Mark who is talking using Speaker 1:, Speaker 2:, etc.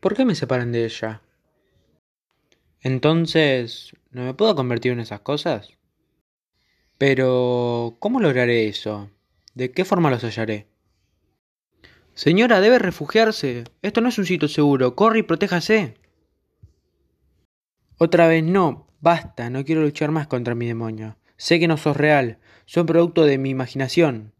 Speaker 1: ¿Por qué me separan de ella? Entonces, ¿no me puedo convertir en esas cosas? Pero, ¿cómo lograré eso? ¿De qué forma los hallaré? Señora, debe refugiarse. Esto no es un sitio seguro. Corre y protéjase. Otra vez no. Basta, no quiero luchar más contra mi demonio. Sé que no sos real. Son producto de mi imaginación.